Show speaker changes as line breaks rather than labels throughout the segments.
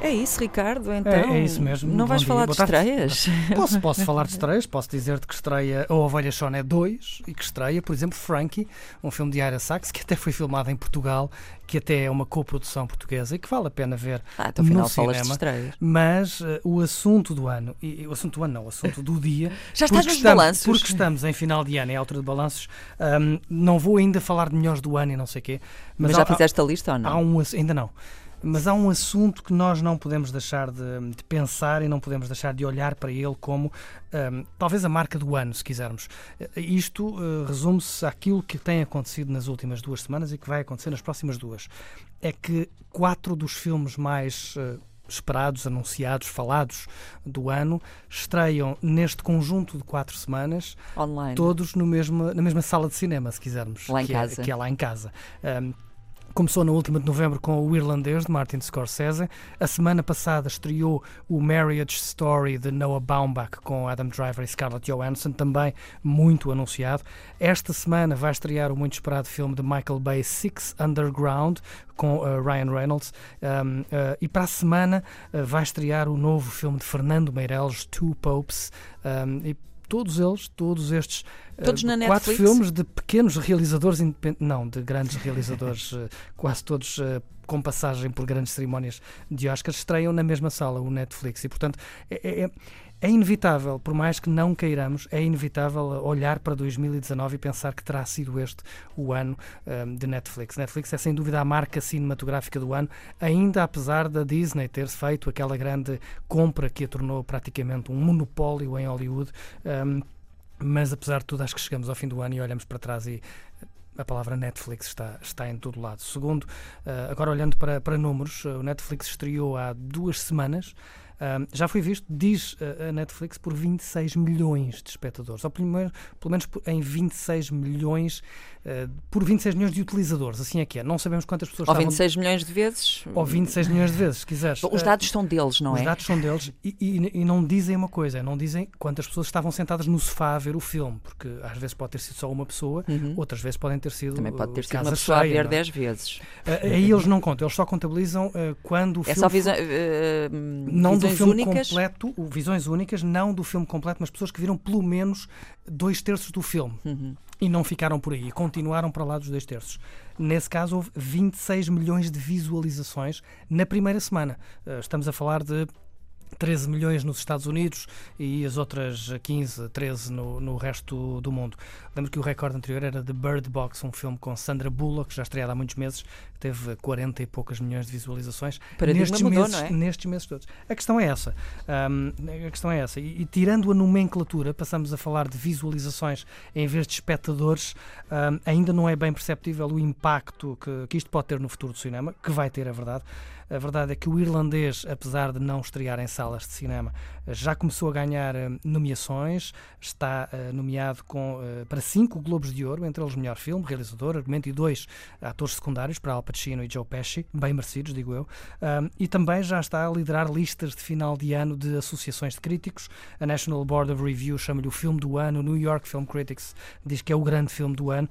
É isso, Ricardo, então.
É, é isso mesmo.
Não
Bom
vais
dia,
falar
boa
de
tarde.
estreias?
Posso, posso falar de estreias, posso dizer-te que estreia A Ovelha Choné 2 e que estreia, por exemplo, Frankie, um filme de Ira Sachs que até foi filmado em Portugal, que até é uma coprodução portuguesa e que vale a pena ver
Ah, então
no cinema.
estreias.
Mas eh, o assunto do ano, e, o assunto do ano não, o assunto do dia.
Já estás nos
estamos,
balanços.
Porque estamos em final de ano, é altura de balanços. ahm, não vou ainda falar de melhores do ano e não sei o quê.
Mas,
há-
já
há-
fizeste a lista ou
Há
não?
um, ainda não. Mas há um assunto que nós não podemos deixar de, de pensar e não podemos deixar de olhar para ele como hum, talvez a marca do ano, se quisermos. Eh, Isto eh, resume-se àquilo que tem acontecido nas últimas duas semanas e que vai acontecer nas próximas duas. É que quatro dos filmes mais eh, esperados, anunciados, falados do ano estreiam neste conjunto de quatro semanas
Online.
todos no mesmo, na mesma sala de cinema, se quisermos.
Lá em
que
casa.
É, que é lá em casa. Um, Começou na última de novembro com o Irlandês, de Martin Scorsese. A semana passada estreou o Marriage Story de Noah Baumbach com Adam Driver e Scarlett Johansson, também muito anunciado. Esta semana vai estrear o muito esperado filme de Michael Bay, Six Underground, com uh, Ryan Reynolds. Um, uh, e para a semana uh, vai estrear o novo filme de Fernando Meirelles, Two Popes. Um, e todos eles, todos estes
Todos na
quatro
Netflix?
filmes de pequenos realizadores independentes, não, de grandes realizadores, uh, quase todos uh, com passagem por grandes cerimónias de Oscars, estreiam na mesma sala, o Netflix. E, portanto, é, é- é inevitável, por mais que não queiramos, é inevitável olhar para 2019 e pensar que terá sido este o ano um, de Netflix. Netflix é sem dúvida a marca cinematográfica do ano, ainda apesar da Disney ter feito aquela grande compra que a tornou praticamente um monopólio em Hollywood. um, mas apesar de tudo, acho que chegamos ao fim do ano e olhamos para trás e a palavra Netflix está, está em todo lado. Segundo, eh, agora olhando para, para números, eh, o Netflix estreou há duas semanas. Um, já foi visto, diz eh, a Netflix, por 26 milhões de espectadores, ou pelo menos, pelo menos em 26 milhões, eh, por 26 milhões de utilizadores, assim é que é. Não sabemos quantas pessoas
Ou
estavam...
26 milhões de vezes?
Ou 26 milhões de vezes, se quiseres.
Os
Eh,
dados são deles, não
os
é?
dados são deles e, e- e não dizem uma coisa, não dizem quantas pessoas estavam sentadas no sofá a ver o filme, porque às vezes pode ter sido só uma pessoa, outras vezes podem ter sido
Uhum. Também pode ter
uh,
sido uma pessoa a
cheia,
ver
não é?
10 vezes.
Uh, Aí eles não contam, eles só contabilizam uh, quando o
É
filme
só
foi-
visão,
não do
visões
filme
únicas?
completo, o visões únicas, não do filme completo, mas pessoas que viram pelo menos dois terços do filme.
Uhum.
E não ficaram por aí, continuaram para lá dos dois terços. Nesse caso, houve 26 milhões de visualizações na primeira semana. Uh, Estamos a falar de 13 milhões nos Estados Unidos e as outras 15, 13 no, no resto do mundo. Lembro que o recorde anterior era de Bird Box, um filme com Sandra Bullock, já estreado há muitos meses, teve 40 e poucas milhões de visualizações nestes,
mudou,
meses,
é?
nestes meses todos. A questão é essa. Ahm, a questão é essa. E, e tirando a nomenclatura, passamos a falar de visualizações em vez de espectadores, ahm, ainda não é bem perceptível o impacto que, que isto pode ter no futuro do cinema, que vai ter, é verdade. A verdade é que o irlandês, apesar de não estrear em salas de cinema, já começou a ganhar nomeações, está eh, nomeado com, eh, para cinco Globos de Ouro, entre eles melhor filme, realizador, argumento e dois atores secundários, para Pacino e Joe Pesci, bem merecidos, digo eu. Um, e também já está a liderar listas de final de ano de associações de críticos. A National Board of Review chama-lhe o filme do ano, o New York Film Critics diz que é o grande filme do ano.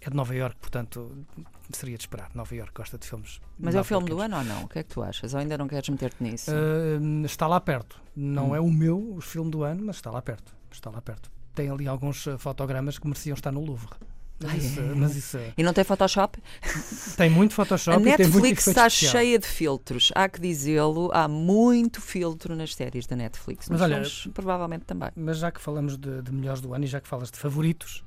É de Nova York, portanto, seria de esperar. Nova York gosta de filmes.
Mas é o filme do ano ou não? O que é que tu achas? Ou ainda não queres meter-te nisso?
Uh, está lá perto. Não
Hum.
é o meu o filme do ano, mas está lá perto. Está lá perto. Tem ali alguns uh, fotogramas que mereciam estar no Louvre. Mas,
Ai,
isso,
é.
mas isso, uh,
E não tem Photoshop?
tem muito Photoshop
a
e tem muito
Netflix está
especial.
cheia de filtros. Há que dizê-lo, há muito filtro nas séries da Netflix.
Mas
Nos
olha-
filmes, provavelmente também.
Mas já que falamos de, de melhores do ano e já que falas de favoritos,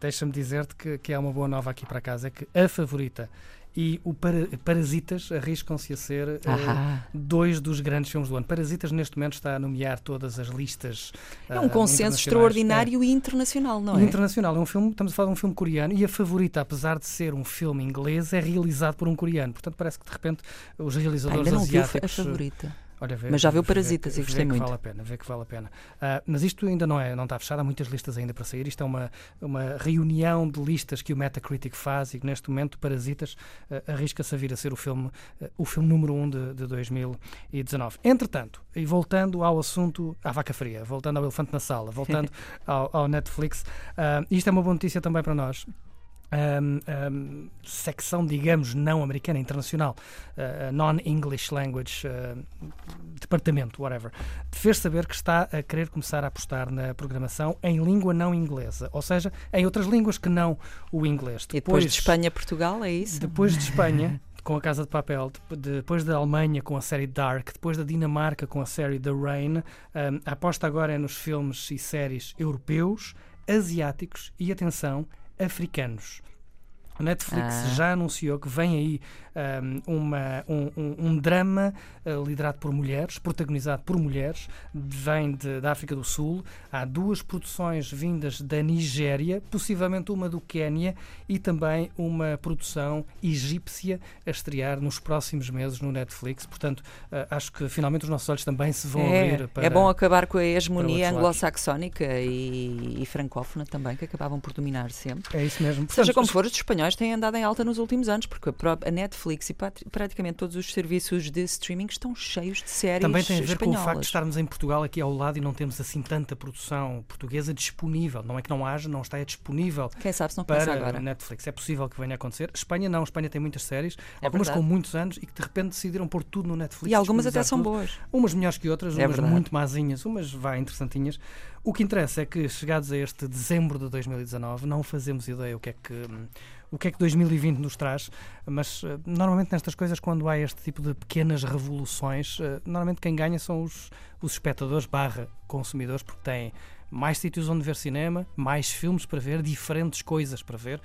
deixa-me dizer-te que, que há uma boa nova aqui para casa, é que a favorita e o para, Parasitas arriscam-se a ser eh,
Ahá.
dois dos grandes filmes do ano. Parasitas neste momento está a nomear todas as listas
É
ah,
um consenso
internacionais.
extraordinário e internacional, não
É.
é?
Internacional, é um filme, estamos a falar de um filme coreano e a favorita, apesar de ser um filme inglês, é realizado por um coreano. Portanto, parece que de repente os realizadores
Ainda não vi a
asiáticos.
favorita.
Olha, vê-
Mas já viu
vê-
Parasitas
vê
e gostei
que
muito.
Vale a pena, vê que vale a pena. Ah, mas isto ainda não, é, não está fechado, há muitas listas ainda para sair. Isto é uma, uma reunião de listas que o Metacritic faz e que neste momento Parasitas ah, arrisca-se a vir a ser o filme, ah, o filme número 1 um de, de 2019. Entretanto, e voltando ao assunto, à vaca fria, voltando ao elefante na sala, voltando ao, ao Netflix, isto é uma boa notícia também para nós. Um, um, secção, digamos, não americana, internacional, uh, non-English language, uh, departamento, whatever, fez saber que está a querer começar a apostar na programação em língua não inglesa, ou seja, em outras línguas que não o inglês.
E depois de Espanha, Portugal, é isso?
Depois de Espanha, com a Casa de Papel, de- depois da Alemanha com a série Dark, depois da Dinamarca com a série The Rain, um, a aposta agora é nos filmes e séries europeus, asiáticos e, atenção, africanos. A Netflix
Ah.
já anunciou que vem aí um, uma- um- um- drama uh, liderado por mulheres, protagonizado por mulheres, vem de- da África do Sul. Há duas produções vindas da Nigéria, possivelmente uma do Quénia e também uma produção egípcia a estrear nos próximos meses no Netflix. Portanto, uh, acho que finalmente os nossos olhos também se vão
É,
abrir para.
é bom acabar com a hegemonia anglo-saxónica e, e francófona também, que acabavam por dominar sempre.
É isso mesmo.
Seja
Portanto,
como for, os espanhóis têm andado em alta nos últimos anos, porque a Netflix e praticamente todos os serviços de streaming estão cheios de séries
Também tem a ver com o
espanholas.
facto de estarmos em Portugal aqui ao lado e não temos assim tanta produção portuguesa disponível. Não é que não haja, não está é disponível
Quem sabe se não
para
agora.
Netflix. É possível que venha a acontecer. Espanha não, Espanha tem muitas séries,
É
algumas
verdade.
com muitos anos e que de repente decidiram pôr tudo no Netflix.
E algumas até são
tudo.
boas.
Umas melhores que outras,
É
umas
verdade.
muito mazinhas, umas vá interessantinhas. O que interessa é que chegados a este dezembro de 2019 não fazemos ideia o que é que hum, o que é que 2020 nos traz, mas eh, normalmente nestas coisas quando há este tipo de pequenas revoluções, eh, normalmente quem ganha são os, os espectadores barra consumidores porque têm mais sítios onde ver cinema, mais filmes para ver, diferentes coisas para ver.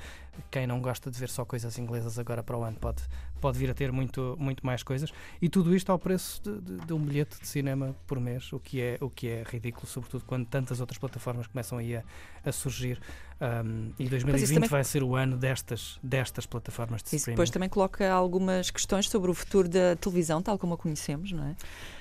Quem não gosta de ver só coisas inglesas agora para o ano pode, pode vir a ter muito, muito mais coisas. E tudo isto ao preço de, de- de um bilhete de cinema por mês, o que é, o que é ridículo, sobretudo quando tantas outras plataformas começam aí a, a surgir. Um, e 2020
também-
vai ser o ano destas, destas plataformas de
Isso
streaming.
depois também coloca algumas questões sobre o futuro da televisão, tal como a conhecemos, não é?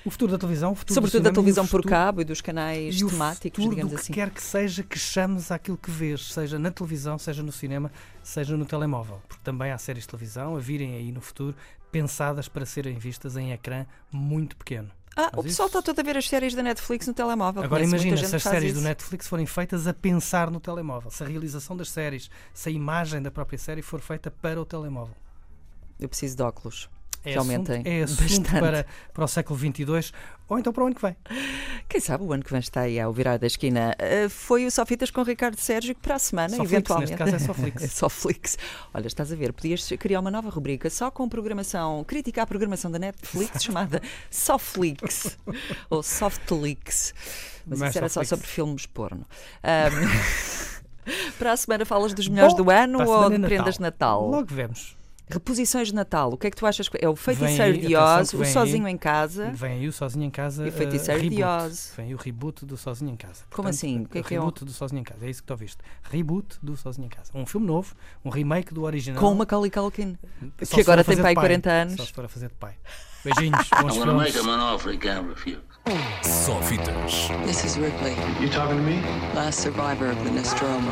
O futuro da televisão, o futuro do
Sobretudo da
cinema o
televisão por
futuro-
cabo e dos canais
e
temáticos, digamos
que
assim.
quer que seja que chames àquilo que vês, seja na televisão, seja no cinema, seja no telemóvel. Porque também há séries de televisão a virem aí no futuro pensadas para serem vistas em ecrã muito pequeno.
Ah,
Mas
o pessoal
isso-
está todo a ver as séries da Netflix no telemóvel.
Agora
Conheço
imagina se as séries do
isso.
Netflix forem feitas a pensar no telemóvel, se a realização das séries, se a imagem da própria série for feita para o telemóvel.
Eu preciso de óculos.
É
que aumentem
assunto, é assunto
bastante.
para, para o século XXII ou então para o ano que vem.
Quem sabe o ano que vem está aí ao virar da esquina. Ah, foi o Sofitas com o Ricardo Sérgio que para a semana, eventualmente.
neste caso é só Flix.
É. Olha, estás a ver, podias criar uma nova rubrica só com programação, criticar a programação da Netflix chamada Softflix ou Softflix. Mas
Não é
isso era só sobre filmes porno. Ahm, para a semana falas dos melhores
Bom,
do ano ou
semana
de
é
prendas de Natal?
Logo vemos.
Reposições de Natal, o que é que tu achas? que- É o Feiticeiro
aí,
de Oz, o
vem aí.
Sozinho em Casa.
Vem aí o Sozinho em Casa.
E o Feiticeiro
eh,
de
reboot.
Oz.
Vem aí o reboot do Sozinho em Casa.
Como assim? O que é que é o-
reboot do Sozinho em Casa? É isso que tu ouviste. Reboot do Sozinho em Casa. Um filme novo, um remake do original.
Com o Macaulay Culkin.
Só
que agora tem pai
pai.
40 anos.
Só se for a fazer de pai. Beijinhos, bons filmes.
Só fitas.
This is Ripley,
You talking to me?
last survivor of the Nostromo.